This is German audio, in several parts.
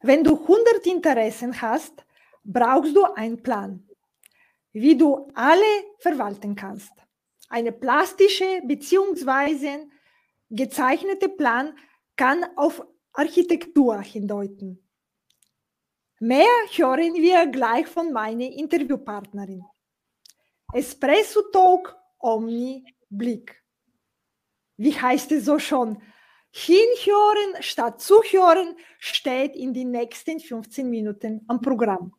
Wenn du 100 Interessen hast, brauchst du einen Plan, wie du alle verwalten kannst. Eine plastische bzw. gezeichnete Plan kann auf Architektur hindeuten. Mehr hören wir gleich von meiner Interviewpartnerin. Espresso Talk Omni Blick. Wie heißt es so schon? Hinhören statt zuhören steht in den nächsten 15 Minuten am Programm.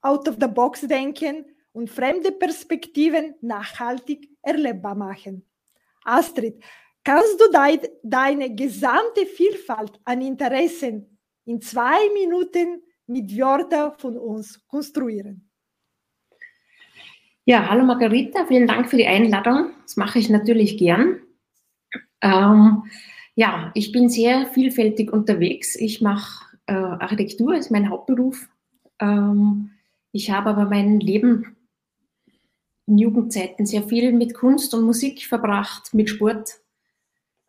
Out of the box denken und fremde Perspektiven nachhaltig erlebbar machen. Astrid, kannst du de deine gesamte Vielfalt an Interessen in zwei Minuten mit Wörtern von uns konstruieren? Ja, hallo Margarita, vielen Dank für die Einladung. Das mache ich natürlich gern. Ähm, ja, ich bin sehr vielfältig unterwegs. Ich mache äh, Architektur, ist mein Hauptberuf. Ähm, ich habe aber mein Leben in Jugendzeiten sehr viel mit Kunst und Musik verbracht, mit Sport.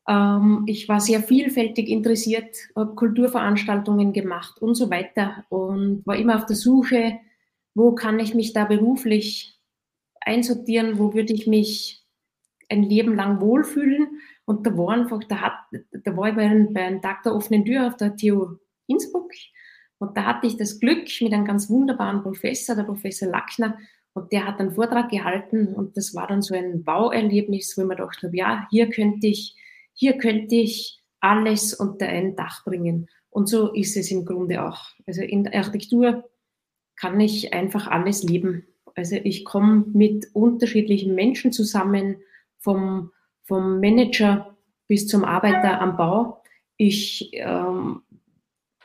Ähm, ich war sehr vielfältig interessiert, habe Kulturveranstaltungen gemacht und so weiter und war immer auf der Suche, wo kann ich mich da beruflich einsortieren, wo würde ich mich ein Leben lang wohlfühlen. Und da war einfach, da, hat, da war ich bei einem, bei einem Tag der offenen Tür auf der TU Innsbruck und da hatte ich das Glück mit einem ganz wunderbaren Professor, der Professor Lackner, und der hat einen Vortrag gehalten und das war dann so ein Bauerlebnis, wo ich mir gedacht habe, ja, hier könnte ich, hier könnte ich alles unter ein Dach bringen. Und so ist es im Grunde auch. Also in der Architektur kann ich einfach alles leben. Also ich komme mit unterschiedlichen Menschen zusammen, vom, vom Manager bis zum Arbeiter am Bau. Ich ähm,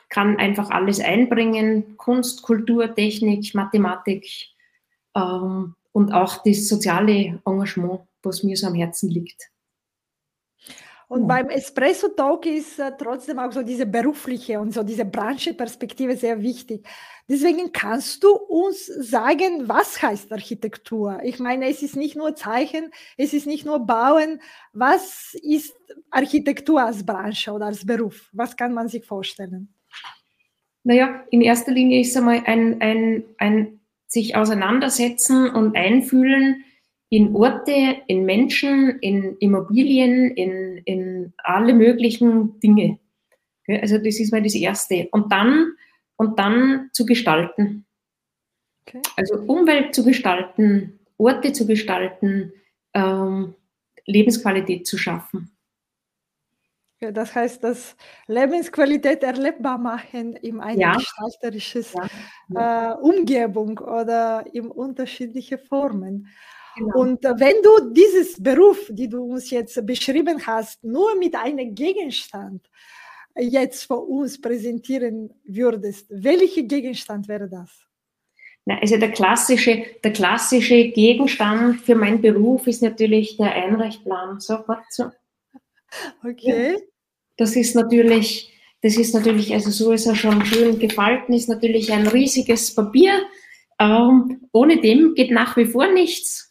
kann einfach alles einbringen, Kunst, Kultur, Technik, Mathematik ähm, und auch das soziale Engagement, was mir so am Herzen liegt. Und ja. beim Espresso Talk ist äh, trotzdem auch so diese berufliche und so diese Brancheperspektive sehr wichtig. Deswegen kannst du uns sagen, was heißt Architektur? Ich meine, es ist nicht nur Zeichen, es ist nicht nur Bauen. Was ist Architektur als Branche oder als Beruf? Was kann man sich vorstellen? Naja, in erster Linie ist es einmal ein, ein, ein sich auseinandersetzen und einfühlen in Orte, in Menschen, in Immobilien, in, in alle möglichen Dinge. Also das ist mal das Erste. Und dann, und dann zu gestalten. Okay. Also Umwelt zu gestalten, Orte zu gestalten, ähm, Lebensqualität zu schaffen. Ja, das heißt, das Lebensqualität erlebbar machen in einer ja. gestalterischen ja. äh, Umgebung oder in unterschiedliche Formen. Genau. Und äh, wenn du dieses Beruf, die du uns jetzt beschrieben hast, nur mit einem Gegenstand jetzt vor uns präsentieren würdest, welcher Gegenstand wäre das? Na, also der klassische, der klassische Gegenstand für meinen Beruf ist natürlich der Einreichplan. Sofort so. Okay. Das ist natürlich, das ist natürlich, also so ist er schon schön gefalten, ist natürlich ein riesiges Papier. Ähm, ohne dem geht nach wie vor nichts.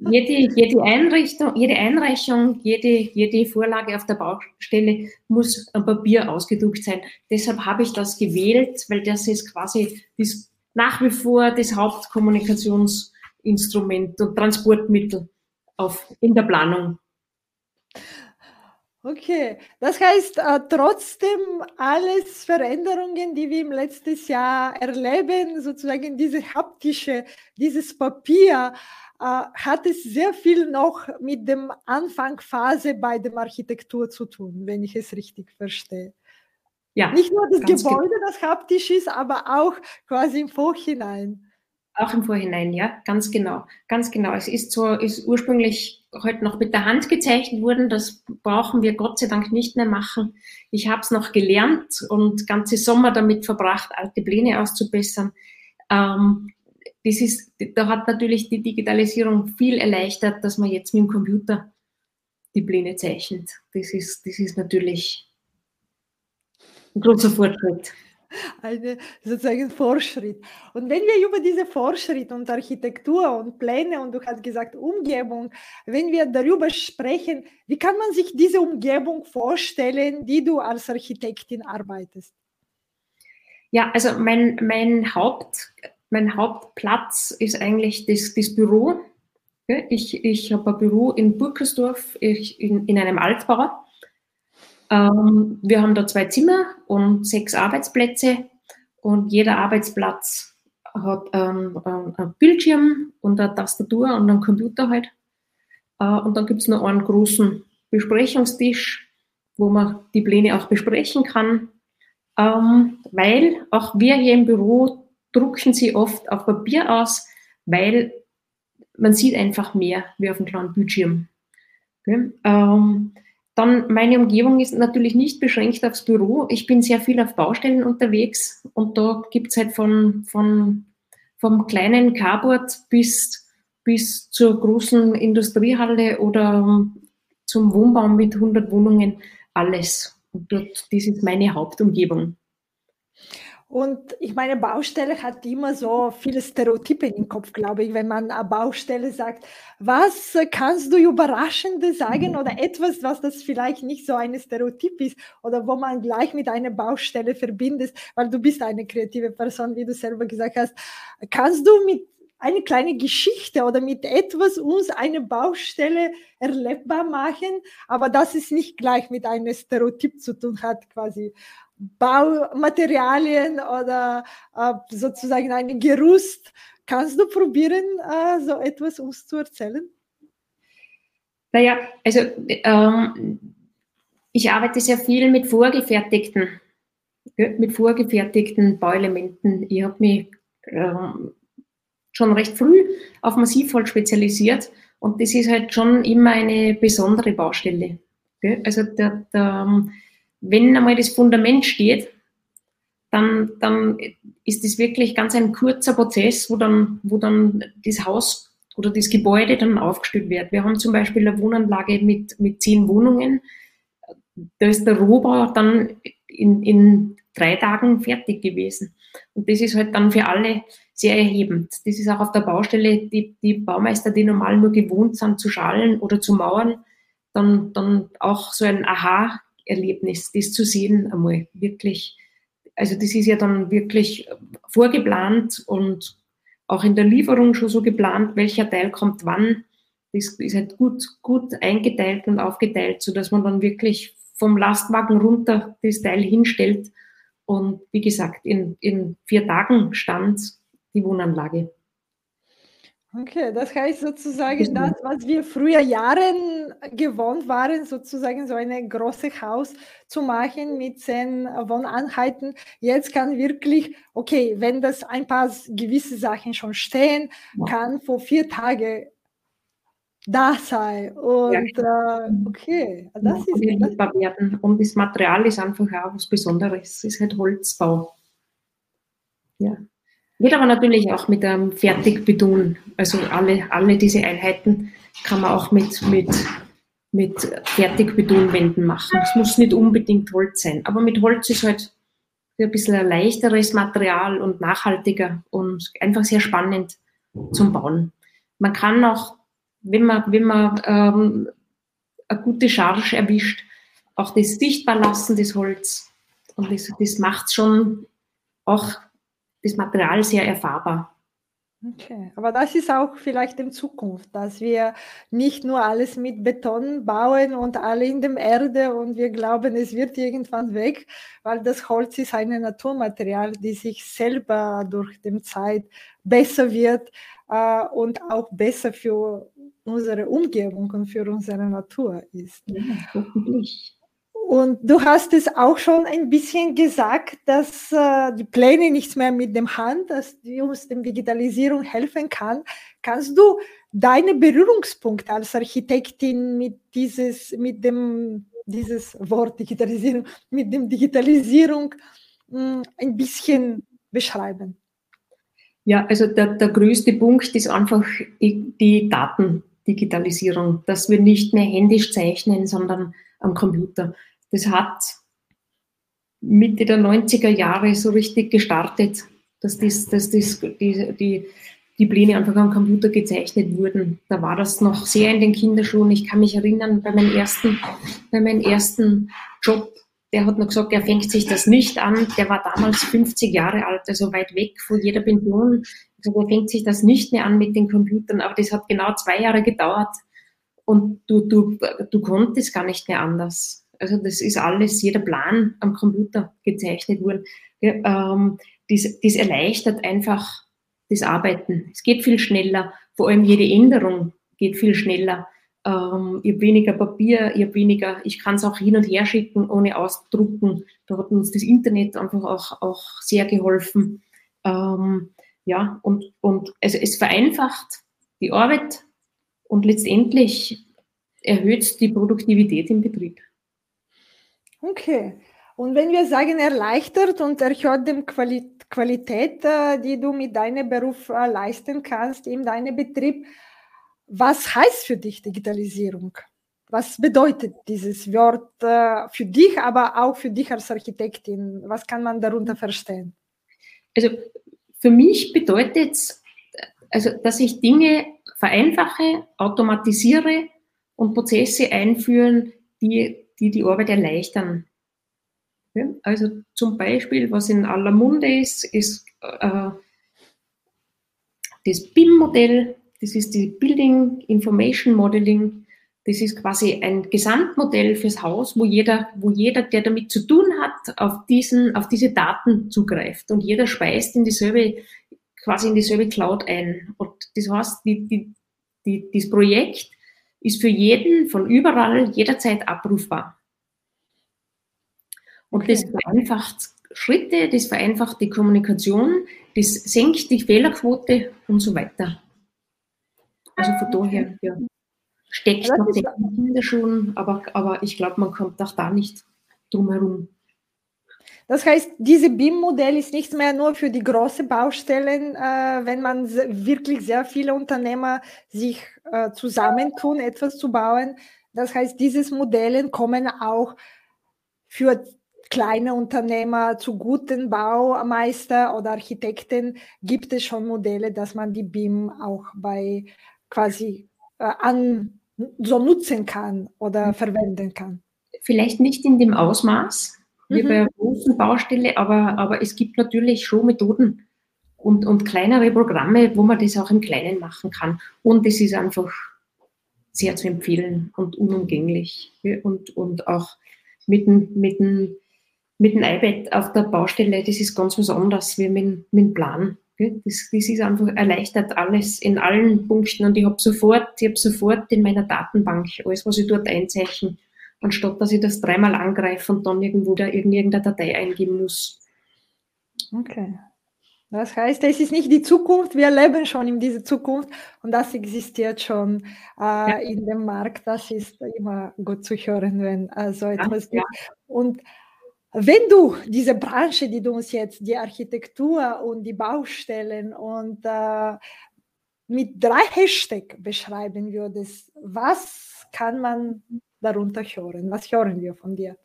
Jede, jede Einrichtung, jede Einreichung, jede, jede Vorlage auf der Baustelle muss am Papier ausgedruckt sein. Deshalb habe ich das gewählt, weil das ist quasi das, nach wie vor das Hauptkommunikationsinstrument und Transportmittel auf, in der Planung. Okay, das heißt äh, trotzdem alles Veränderungen, die wir im letzten Jahr erleben, sozusagen diese haptische, dieses Papier, äh, hat es sehr viel noch mit dem Anfangphase bei der Architektur zu tun, wenn ich es richtig verstehe. Ja, Nicht nur das Gebäude, das haptisch ist, aber auch quasi im Vorhinein. Auch im Vorhinein, ja, ganz genau. Ganz genau. Es ist so, ist ursprünglich heute noch mit der Hand gezeichnet worden. Das brauchen wir Gott sei Dank nicht mehr machen. Ich habe es noch gelernt und ganze Sommer damit verbracht, alte Pläne auszubessern. Ähm, das ist, da hat natürlich die Digitalisierung viel erleichtert, dass man jetzt mit dem Computer die Pläne zeichnet. Das ist, das ist natürlich ein großer Fortschritt eine sozusagen Fortschritt. Und wenn wir über diese Fortschritt und Architektur und Pläne und du hast gesagt Umgebung, wenn wir darüber sprechen, wie kann man sich diese Umgebung vorstellen, die du als Architektin arbeitest? Ja, also mein, mein, Haupt, mein Hauptplatz ist eigentlich das, das Büro. Ich, ich habe ein Büro in Burkersdorf in, in einem Altbau. Ähm, wir haben da zwei Zimmer und sechs Arbeitsplätze und jeder Arbeitsplatz hat ähm, einen Bildschirm und eine Tastatur und einen Computer halt. Äh, und dann gibt es noch einen großen Besprechungstisch, wo man die Pläne auch besprechen kann. Ähm, weil auch wir hier im Büro drucken sie oft auf Papier aus, weil man sieht einfach mehr wie auf einem kleinen Bildschirm. Okay? Ähm, dann meine Umgebung ist natürlich nicht beschränkt aufs Büro. Ich bin sehr viel auf Baustellen unterwegs und da gibt es halt von, von, vom kleinen Carport bis, bis zur großen Industriehalle oder zum Wohnbau mit 100 Wohnungen alles. Und dort, das ist meine Hauptumgebung. Und ich meine, Baustelle hat immer so viele Stereotype im Kopf, glaube ich, wenn man Baustelle sagt. Was kannst du Überraschendes sagen oder etwas, was das vielleicht nicht so ein Stereotyp ist oder wo man gleich mit einer Baustelle verbindet, weil du bist eine kreative Person, wie du selber gesagt hast. Kannst du mit eine kleine Geschichte oder mit etwas uns eine Baustelle erlebbar machen, aber das ist nicht gleich mit einem Stereotyp zu tun hat, quasi. Baumaterialien oder äh, sozusagen ein Gerüst. Kannst du probieren, äh, so etwas uns zu erzählen? Naja, also ähm, ich arbeite sehr viel mit vorgefertigten, mit vorgefertigten Bauelementen. Ich habe mich ähm, schon recht früh auf Massivholz spezialisiert und das ist halt schon immer eine besondere Baustelle. Also der, der wenn einmal das Fundament steht, dann, dann ist das wirklich ganz ein kurzer Prozess, wo dann, wo dann das Haus oder das Gebäude dann aufgestellt wird. Wir haben zum Beispiel eine Wohnanlage mit, mit zehn Wohnungen. Da ist der Rohbau dann in, in drei Tagen fertig gewesen. Und das ist halt dann für alle sehr erhebend. Das ist auch auf der Baustelle, die, die Baumeister, die normal nur gewohnt sind zu schalen oder zu mauern, dann, dann auch so ein Aha Erlebnis, das zu sehen, einmal wirklich. Also das ist ja dann wirklich vorgeplant und auch in der Lieferung schon so geplant, welcher Teil kommt wann. Das ist halt gut, gut eingeteilt und aufgeteilt, sodass man dann wirklich vom Lastwagen runter das Teil hinstellt. Und wie gesagt, in, in vier Tagen stand die Wohnanlage. Okay, das heißt sozusagen das, was wir früher Jahren gewohnt waren, sozusagen so ein großes Haus zu machen mit zehn Wohneinheiten. Jetzt kann wirklich, okay, wenn das ein paar gewisse Sachen schon stehen, kann vor vier Tagen da sein. Und ja. äh, okay, das ja, ist das werden. Und das Material ist einfach auch was Besonderes. Es ist halt Holzbau. Ja. Wird aber natürlich auch mit einem Fertigbeton, also alle, alle diese Einheiten kann man auch mit, mit, mit Fertigbetonwänden machen. Es muss nicht unbedingt Holz sein, aber mit Holz ist halt ein bisschen ein leichteres Material und nachhaltiger und einfach sehr spannend zum Bauen. Man kann auch, wenn man, wenn man ähm, eine gute Charge erwischt, auch das sichtbar lassen, das Holz. Und das, das macht schon auch das Material sehr erfahrbar. Okay, aber das ist auch vielleicht in Zukunft, dass wir nicht nur alles mit Beton bauen und alle in der Erde und wir glauben, es wird irgendwann weg, weil das Holz ist ein Naturmaterial, die sich selber durch die Zeit besser wird äh, und auch besser für unsere Umgebung und für unsere Natur ist. Ja, hoffentlich. Und du hast es auch schon ein bisschen gesagt, dass äh, die Pläne nichts mehr mit dem Hand, dass die uns dem Digitalisierung helfen kann. Kannst du deine Berührungspunkte als Architektin mit dieses, mit dem, dieses Wort Digitalisierung, mit dem Digitalisierung mh, hm, ein bisschen beschreiben? Ja, also der, der größte Punkt ist einfach die, die Datendigitalisierung, dass wir nicht mehr händisch zeichnen, sondern am Computer. Das hat Mitte der 90er Jahre so richtig gestartet, dass, das, dass das, die, die, die Pläne einfach am Computer gezeichnet wurden. Da war das noch sehr in den Kinderschuhen. Ich kann mich erinnern, bei meinem ersten, bei meinem ersten Job der hat noch gesagt, er fängt sich das nicht an. Der war damals 50 Jahre alt, also weit weg von jeder Pension. Also er fängt sich das nicht mehr an mit den Computern, aber das hat genau zwei Jahre gedauert und du, du, du konntest gar nicht mehr anders. Also das ist alles, jeder Plan am Computer gezeichnet worden. Ja, ähm, das, das erleichtert einfach das Arbeiten. Es geht viel schneller, vor allem jede Änderung geht viel schneller. Ähm, ich habe weniger Papier, ich habe weniger, ich kann es auch hin und her schicken, ohne ausdrucken. Da hat uns das Internet einfach auch, auch sehr geholfen. Ähm, ja, und, und also es vereinfacht die Arbeit und letztendlich erhöht die Produktivität im Betrieb. Okay. Und wenn wir sagen erleichtert und erhöht die Quali Qualität, äh, die du mit deinem Beruf äh, leisten kannst in deinem Betrieb, was heißt für dich Digitalisierung? Was bedeutet dieses Wort äh, für dich, aber auch für dich als Architektin? Was kann man darunter verstehen? Also für mich bedeutet es, also, dass ich Dinge vereinfache, automatisiere und Prozesse einführen, die die, die Arbeit erleichtern. Ja, also zum Beispiel, was in aller Munde ist, ist äh, das BIM-Modell, das ist die Building Information Modeling. Das ist quasi ein Gesamtmodell fürs Haus, wo jeder, wo jeder, der damit zu tun hat, auf diesen, auf diese Daten zugreift. Und jeder speist in dieselbe, quasi in dieselbe Cloud ein. Und das heißt, die, die, die, das Projekt ist für jeden von überall jederzeit abrufbar. Und okay. das vereinfacht Schritte, das vereinfacht die Kommunikation, das senkt die Fehlerquote und so weiter. Also von daher ja, steckt noch in der Schuhen, aber, aber ich glaube, man kommt auch da nicht drum herum. Das heißt, dieses BIM-Modell ist nicht mehr nur für die großen Baustellen, äh, wenn man wirklich sehr viele Unternehmer sich äh, zusammentun, etwas zu bauen. Das heißt, dieses Modelle kommen auch für kleine Unternehmer zu guten Baumeister oder Architekten. Gibt es schon Modelle, dass man die BIM auch bei quasi äh, an, so nutzen kann oder mhm. verwenden kann. Vielleicht nicht in dem Ausmaß wie mhm. bei großen Baustelle, aber, aber es gibt natürlich schon Methoden und, und kleinere Programme, wo man das auch im Kleinen machen kann. Und es ist einfach sehr zu empfehlen und unumgänglich. Und, und auch mit dem, mit, dem, mit dem iPad auf der Baustelle, das ist ganz was anderes wie mit, mit dem Plan. Das, das ist einfach erleichtert alles in allen Punkten und ich habe sofort, ich habe sofort in meiner Datenbank alles, was ich dort einzeichne, anstatt dass ich das dreimal angreife und dann irgendwo da irgendeine Datei eingeben muss. Okay. Das heißt, es ist nicht die Zukunft, wir leben schon in dieser Zukunft und das existiert schon äh, ja. in dem Markt. Das ist immer gut zu hören, wenn äh, so etwas ja, gibt. Ja. Und wenn du diese Branche, die du uns jetzt, die Architektur und die Baustellen und äh, mit drei Hashtags beschreiben würdest, was kann man darunter hören? Was hören wir von dir?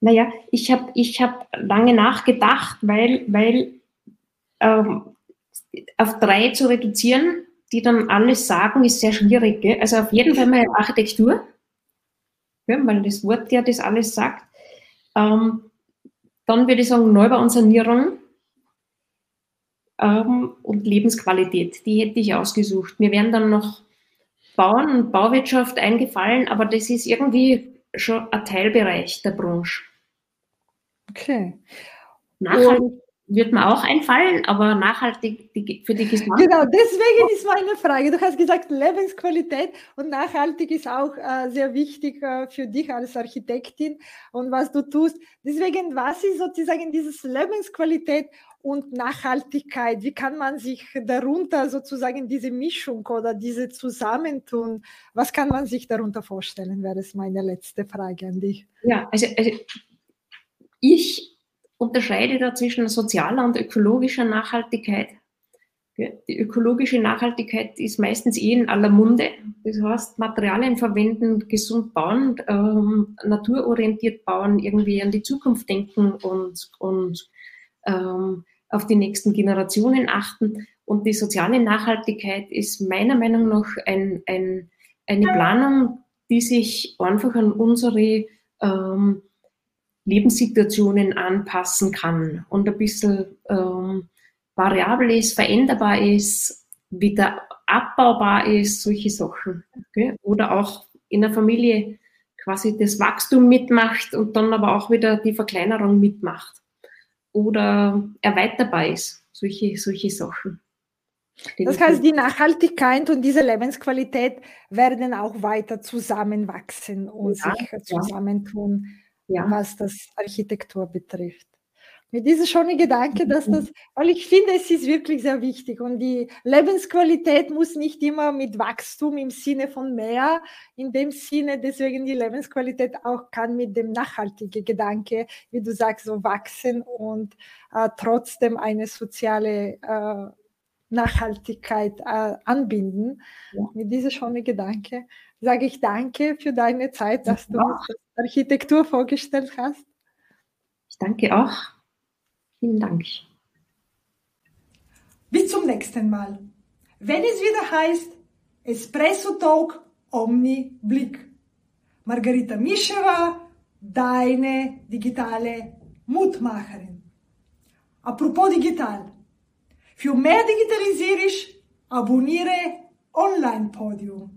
Naja, ich habe ich hab lange nachgedacht, weil, weil ähm, auf drei zu reduzieren, die dann alles sagen, ist sehr schwierig. Gell? Also auf jeden Fall mal Architektur, ja, weil das Wort ja das alles sagt. Ähm, dann würde ich sagen Neubau und Sanierung ähm, und Lebensqualität. Die hätte ich ausgesucht. Mir wären dann noch Bauen und Bauwirtschaft eingefallen, aber das ist irgendwie schon ein Teilbereich der Branche. Okay. Nachhaltig wird mir auch einfallen, aber nachhaltig für die Gesamtheit. Genau, deswegen ist meine Frage. Du hast gesagt, Lebensqualität und nachhaltig ist auch äh, sehr wichtig äh, für dich als Architektin und was du tust. Deswegen, was ist sozusagen dieses Lebensqualität und Nachhaltigkeit? Wie kann man sich darunter sozusagen diese Mischung oder diese Zusammentun, was kann man sich darunter vorstellen, wäre es meine letzte Frage an dich. Ja, also, also ich unterscheide da zwischen sozialer und ökologischer Nachhaltigkeit. Die ökologische Nachhaltigkeit ist meistens eh in aller Munde. Das heißt, Materialien verwenden, gesund bauen, ähm, naturorientiert bauen, irgendwie an die Zukunft denken und, und ähm, auf die nächsten Generationen achten. Und die soziale Nachhaltigkeit ist meiner Meinung nach ein, ein, eine Planung, die sich einfach an unsere ähm, Lebenssituationen anpassen kann und ein bisschen ähm, variabel ist, veränderbar ist, wieder abbaubar ist, solche Sachen. Okay? Oder auch in der Familie quasi das Wachstum mitmacht und dann aber auch wieder die Verkleinerung mitmacht. Oder erweiterbar ist, solche, solche Sachen. Das heißt, die Nachhaltigkeit und diese Lebensqualität werden auch weiter zusammenwachsen und ja, sich zusammentun, ja. was das Architektur betrifft. Mit diesem schönen Gedanke, dass das, weil ich finde, es ist wirklich sehr wichtig und die Lebensqualität muss nicht immer mit Wachstum im Sinne von mehr, in dem Sinne, deswegen die Lebensqualität auch kann mit dem nachhaltigen Gedanke, wie du sagst, so wachsen und äh, trotzdem eine soziale äh, Nachhaltigkeit äh, anbinden. Ja. Mit diesem schönen Gedanke sage ich danke für deine Zeit, dass du uns Architektur vorgestellt hast. Ich danke auch. Vielen Dank. Bis zum nächsten Mal. Wenn es wieder heißt Espresso Talk Omni Blick. Margarita Mischewa, deine digitale Mutmacherin. Apropos digital. Für mehr Digitalisierung abonniere Online Podium.